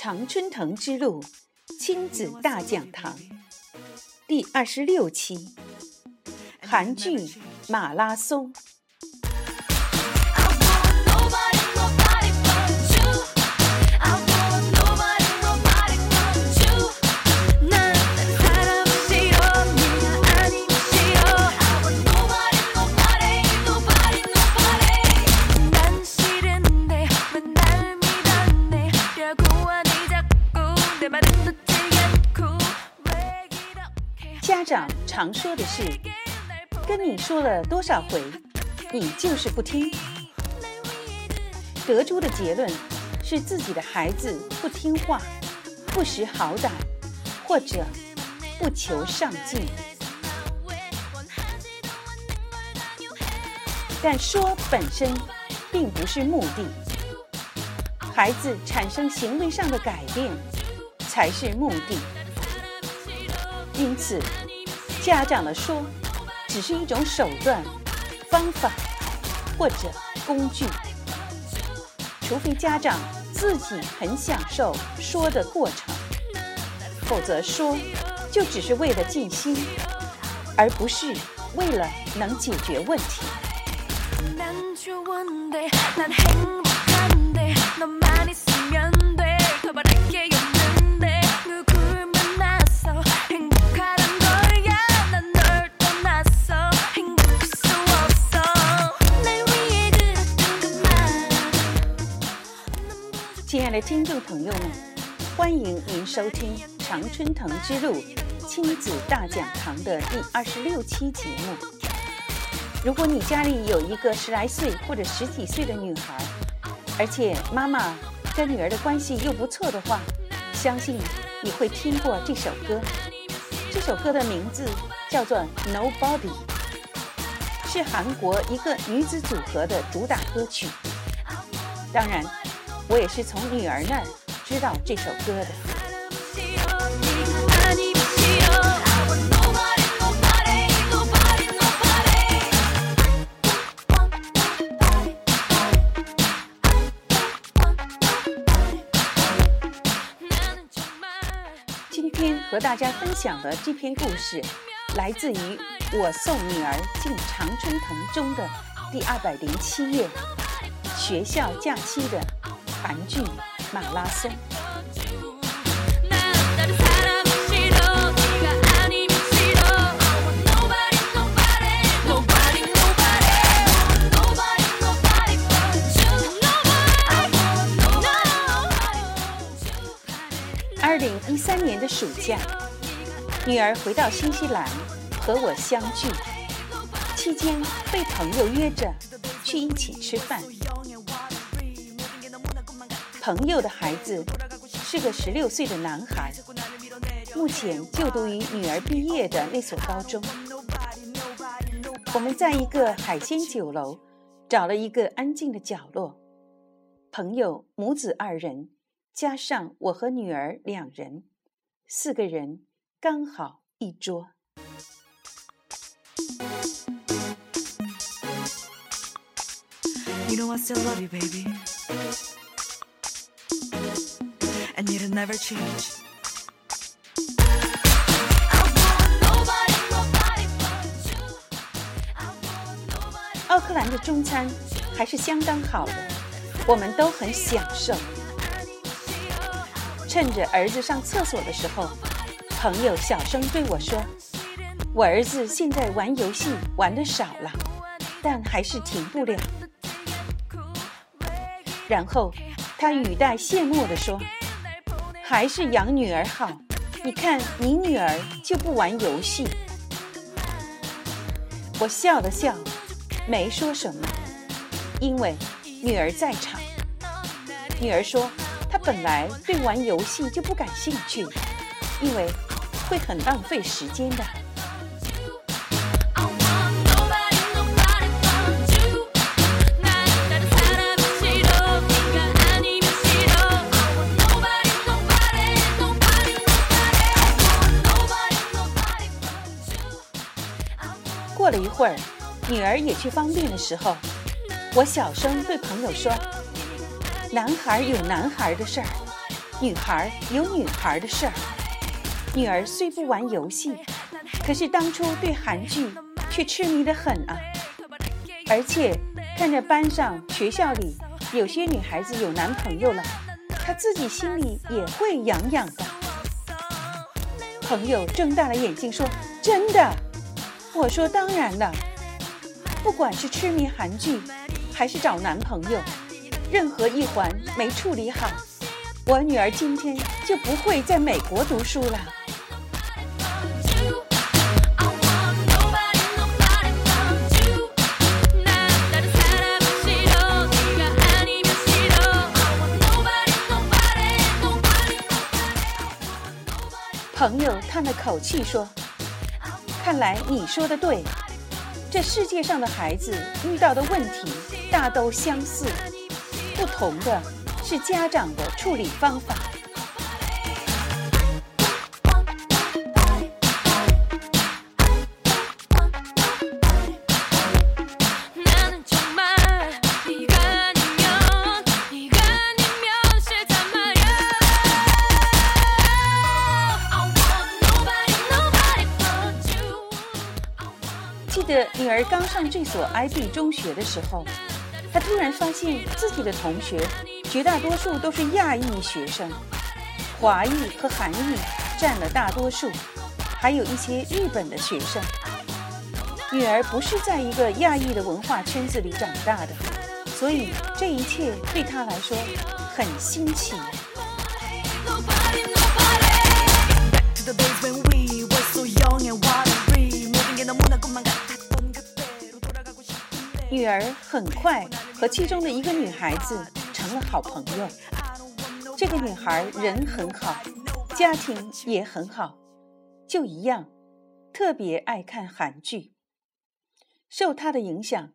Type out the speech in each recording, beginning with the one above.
常春藤之路亲子大讲堂第二十六期，韩剧马拉松。长常说的是：“跟你说了多少回，你就是不听。”得出的结论是自己的孩子不听话、不识好歹，或者不求上进。但说本身并不是目的，孩子产生行为上的改变才是目的。因此，家长的说只是一种手段、方法或者工具。除非家长自己很享受说的过程，否则说就只是为了尽心，而不是为了能解决问题。听众朋友们，欢迎您收听《常春藤之路亲子大讲堂》的第二十六期节目。如果你家里有一个十来岁或者十几岁的女孩，而且妈妈跟女儿的关系又不错的话，相信你会听过这首歌。这首歌的名字叫做《Nobody》，是韩国一个女子组合的主打歌曲。当然。我也是从女儿那儿知道这首歌的。今天和大家分享的这篇故事，来自于《我送女儿进常春藤》中的第二百零七页，学校假期的。韩剧马拉松。二零一三年的暑假，女儿回到新西兰和我相聚，期间被朋友约着去一起吃饭。朋友的孩子是个十六岁的男孩，目前就读于女儿毕业的那所高中。我们在一个海鲜酒楼找了一个安静的角落，朋友母子二人加上我和女儿两人，四个人刚好一桌。I need to never change 奥克兰的中餐还是相当好的，我们都很享受。趁着儿子上厕所的时候，朋友小声对我说：“我儿子现在玩游戏玩的少了，但还是停不了。”然后他语带羡慕地说。还是养女儿好，你看你女儿就不玩游戏。我笑了笑，没说什么，因为女儿在场。女儿说，她本来对玩游戏就不感兴趣，因为会很浪费时间的。一会儿，女儿也去方便的时候，我小声对朋友说：“男孩有男孩的事儿，女孩有女孩的事儿。女儿虽不玩游戏，可是当初对韩剧却痴迷的很啊！而且看着班上、学校里有些女孩子有男朋友了，她自己心里也会痒痒的。朋友睁大了眼睛说：“真的？”我说：“当然了。不管是痴迷韩剧，还是找男朋友，任何一环没处理好，我女儿今天就不会在美国读书了。”朋友叹了口气说：“看来你说的对，这世界上的孩子遇到的问题大都相似，不同的是家长的处理方法。”得女儿刚上这所 IB 中学的时候，她突然发现自己的同学绝大多数都是亚裔学生，华裔和韩裔占了大多数，还有一些日本的学生。女儿不是在一个亚裔的文化圈子里长大的，所以这一切对她来说很新奇。女儿很快和其中的一个女孩子成了好朋友。这个女孩人很好，家庭也很好，就一样，特别爱看韩剧。受她的影响，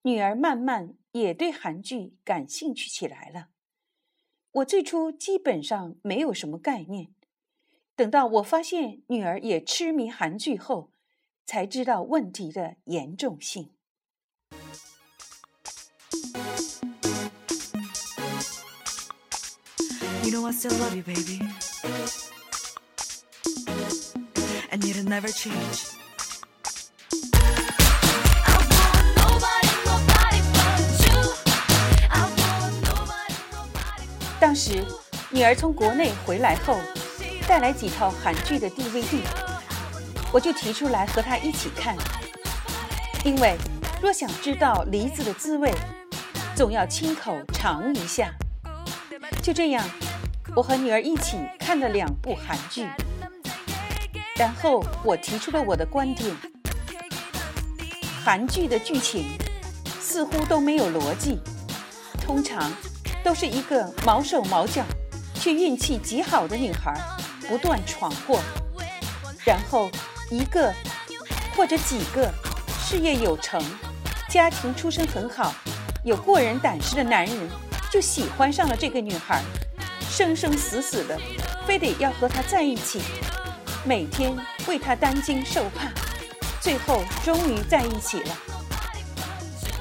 女儿慢慢也对韩剧感兴趣起来了。我最初基本上没有什么概念，等到我发现女儿也痴迷韩剧后，才知道问题的严重性。You know I still love you, baby. And it'll never change. 当时，女儿从国内回来后，带来几套韩剧的 DVD，我就提出来和她一起看。因为若想知道梨子的滋味，总要亲口尝一下。就这样。我和女儿一起看了两部韩剧，然后我提出了我的观点：韩剧的剧情似乎都没有逻辑，通常都是一个毛手毛脚却运气极好的女孩不断闯祸，然后一个或者几个事业有成、家庭出身很好、有过人胆识的男人就喜欢上了这个女孩。生生死死的，非得要和她在一起，每天为她担惊受怕，最后终于在一起了。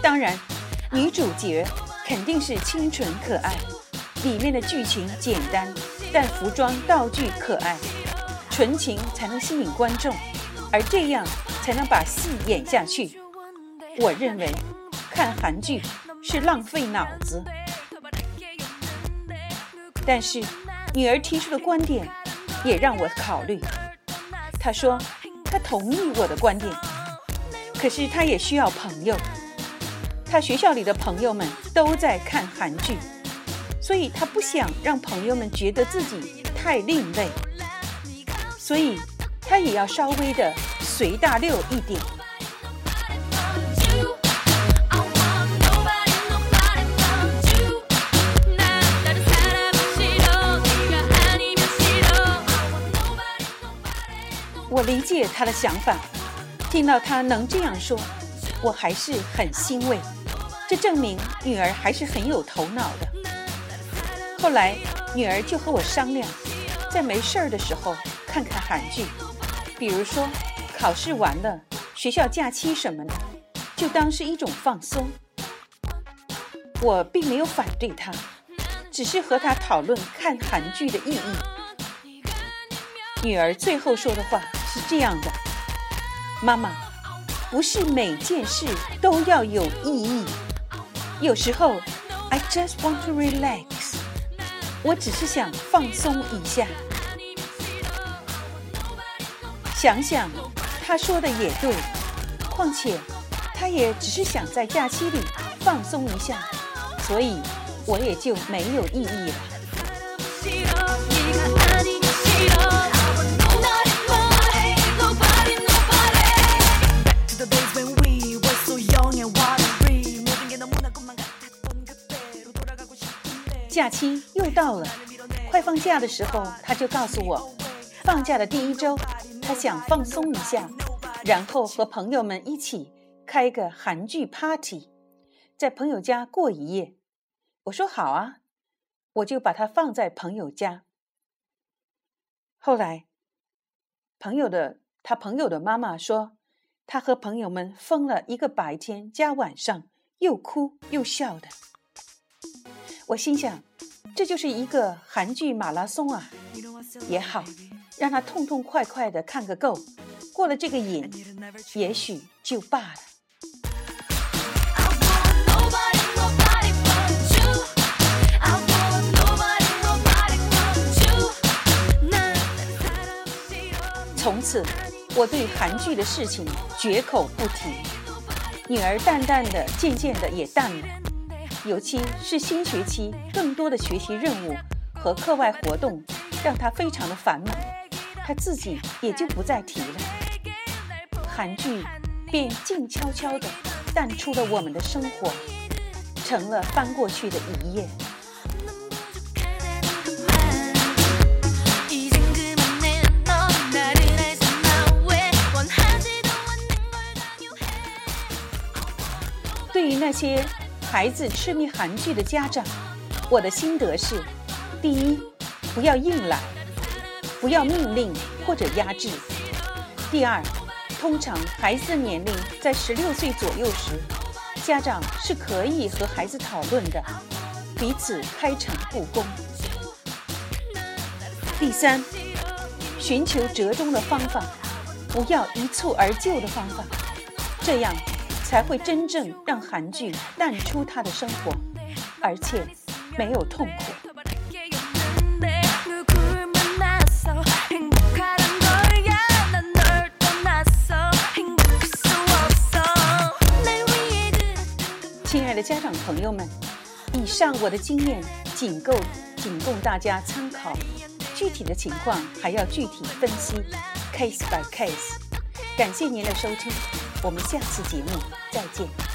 当然，女主角肯定是清纯可爱，里面的剧情简单，但服装道具可爱，纯情才能吸引观众，而这样才能把戏演下去。我认为，看韩剧是浪费脑子。但是，女儿提出的观点也让我考虑。她说，她同意我的观点，可是她也需要朋友。她学校里的朋友们都在看韩剧，所以她不想让朋友们觉得自己太另类，所以她也要稍微的随大溜一点。我理解他的想法，听到他能这样说，我还是很欣慰。这证明女儿还是很有头脑的。后来，女儿就和我商量，在没事儿的时候看看韩剧，比如说考试完了、学校假期什么的，就当是一种放松。我并没有反对她，只是和他讨论看韩剧的意义。女儿最后说的话是这样的：“妈妈，不是每件事都要有意义，有时候 I just want to relax，我只是想放松一下。”想想，他说的也对。况且，他也只是想在假期里放松一下，所以我也就没有异议了。假期又到了，快放假的时候，他就告诉我，放假的第一周。他想放松一下，然后和朋友们一起开个韩剧 party，在朋友家过一夜。我说好啊，我就把他放在朋友家。后来，朋友的他朋友的妈妈说，他和朋友们疯了一个白天加晚上，又哭又笑的。我心想，这就是一个韩剧马拉松啊，也好。让他痛痛快快的看个够，过了这个瘾，也许就罢了。从此，我对韩剧的事情绝口不提。女儿淡淡的，渐渐的也淡了。尤其是新学期，更多的学习任务和课外活动，让他非常的繁忙。他自己也就不再提了，韩剧便静悄悄地淡出了我们的生活，成了翻过去的一页。对于那些孩子痴迷韩剧的家长，我的心得是：第一，不要硬来。不要命令或者压制。第二，通常孩子的年龄在十六岁左右时，家长是可以和孩子讨论的，彼此开诚布公。第三，寻求折中的方法，不要一蹴而就的方法，这样才会真正让韩剧淡出他的生活，而且没有痛苦。亲爱的家长朋友们，以上我的经验仅够仅供大家参考，具体的情况还要具体分析，case by case。感谢您的收听，我们下次节目再见。